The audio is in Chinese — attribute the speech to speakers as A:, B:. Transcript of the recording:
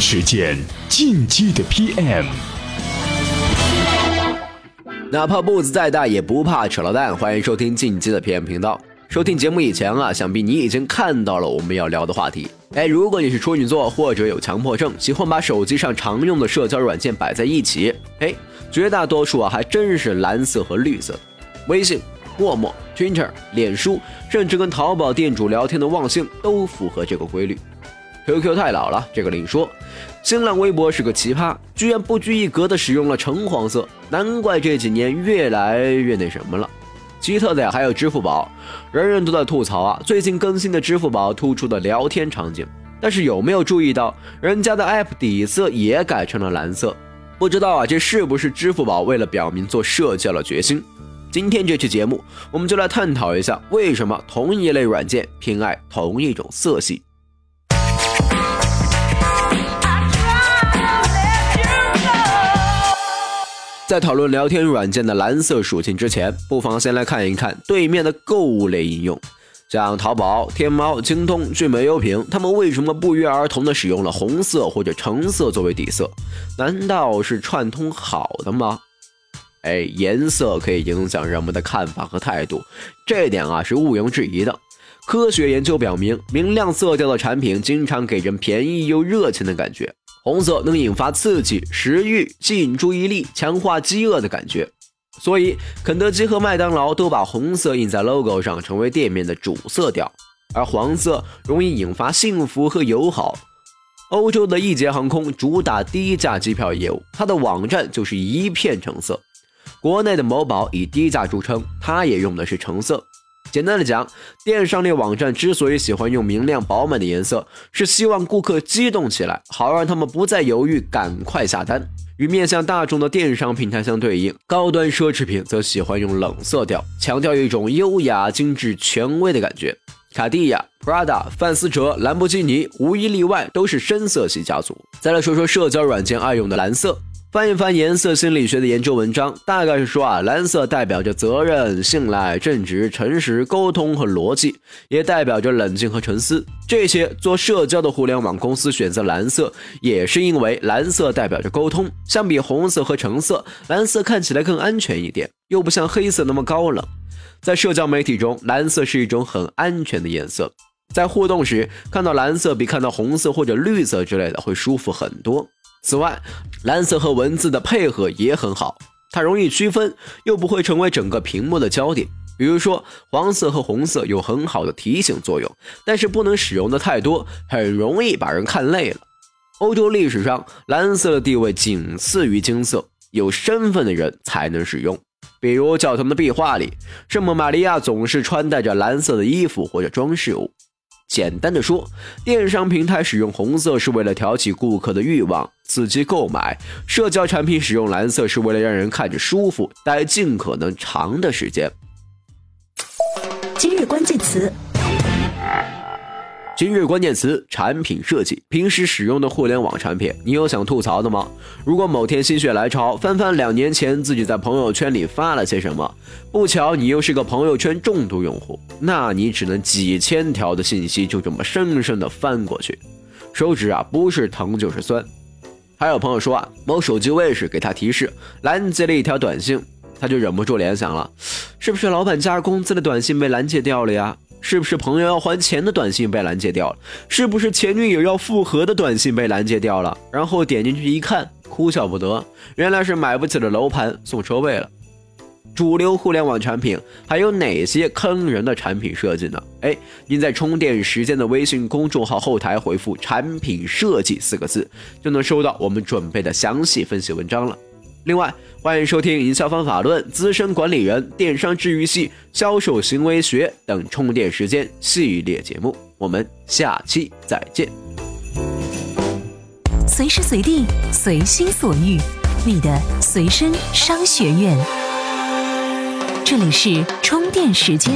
A: 时间，进击的 PM。
B: 哪怕步子再大，也不怕扯了蛋。欢迎收听进击的 PM 频道。收听节目以前啊，想必你已经看到了我们要聊的话题。哎，如果你是处女座或者有强迫症，喜欢把手机上常用的社交软件摆在一起，哎，绝大多数啊还真是蓝色和绿色。微信、陌陌、Twitter、脸书，甚至跟淘宝店主聊天的忘性都符合这个规律。QQ 太老了，这个另说。新浪微博是个奇葩，居然不拘一格的使用了橙黄色，难怪这几年越来越那什么了。奇特的呀，还有支付宝，人人都在吐槽啊，最近更新的支付宝突出的聊天场景，但是有没有注意到人家的 App 底色也改成了蓝色？不知道啊，这是不是支付宝为了表明做社交的决心？今天这期节目，我们就来探讨一下，为什么同一类软件偏爱同一种色系。在讨论聊天软件的蓝色属性之前，不妨先来看一看对面的购物类应用，像淘宝、天猫、京东、聚美优品，他们为什么不约而同的使用了红色或者橙色作为底色？难道是串通好的吗？哎，颜色可以影响人们的看法和态度，这点啊是毋庸置疑的。科学研究表明，明亮色调的产品经常给人便宜又热情的感觉。红色能引发刺激、食欲、吸引注意力、强化饥饿的感觉，所以肯德基和麦当劳都把红色印在 logo 上，成为店面的主色调。而黄色容易引发幸福和友好。欧洲的易捷航空主打低价机票业务，它的网站就是一片橙色。国内的某宝以低价著称，它也用的是橙色。简单的讲，电商类网站之所以喜欢用明亮饱满的颜色，是希望顾客激动起来，好让他们不再犹豫，赶快下单。与面向大众的电商平台相对应，高端奢侈品则喜欢用冷色调，强调一种优雅、精致、权威的感觉。卡地亚、Prada、范思哲、兰博基尼无一例外都是深色系家族。再来说说社交软件爱用的蓝色。翻一翻颜色心理学的研究文章，大概是说啊，蓝色代表着责任、信赖、正直、诚实、沟通和逻辑，也代表着冷静和沉思。这些做社交的互联网公司选择蓝色，也是因为蓝色代表着沟通。相比红色和橙色，蓝色看起来更安全一点，又不像黑色那么高冷。在社交媒体中，蓝色是一种很安全的颜色，在互动时看到蓝色比看到红色或者绿色之类的会舒服很多。此外，蓝色和文字的配合也很好，它容易区分，又不会成为整个屏幕的焦点。比如说，黄色和红色有很好的提醒作用，但是不能使用的太多，很容易把人看累了。欧洲历史上，蓝色的地位仅次于金色，有身份的人才能使用。比如教堂的壁画里，圣母玛利亚总是穿戴着蓝色的衣服或者装饰物。简单的说，电商平台使用红色是为了挑起顾客的欲望，刺激购买；社交产品使用蓝色是为了让人看着舒服，待尽可能长的时间。
C: 今日关键词。
B: 今日关键词：产品设计。平时使用的互联网产品，你有想吐槽的吗？如果某天心血来潮，翻翻两年前自己在朋友圈里发了些什么，不巧你又是个朋友圈重度用户，那你只能几千条的信息就这么生生的翻过去，手指啊不是疼就是酸。还有朋友说啊，某手机卫士给他提示拦截了一条短信，他就忍不住联想了，是不是老板加工资的短信被拦截掉了呀？是不是朋友要还钱的短信被拦截掉了？是不是前女友要复合的短信被拦截掉了？然后点进去一看，哭笑不得，原来是买不起的楼盘送车位了。主流互联网产品还有哪些坑人的产品设计呢？哎，您在充电时间的微信公众号后台回复“产品设计”四个字，就能收到我们准备的详细分析文章了。另外，欢迎收听《营销方法论》、资深管理人、电商治愈系、销售行为学等充电时间系列节目。我们下期再见。
C: 随时随地，随心所欲，你的随身商学院。这里是充电时间。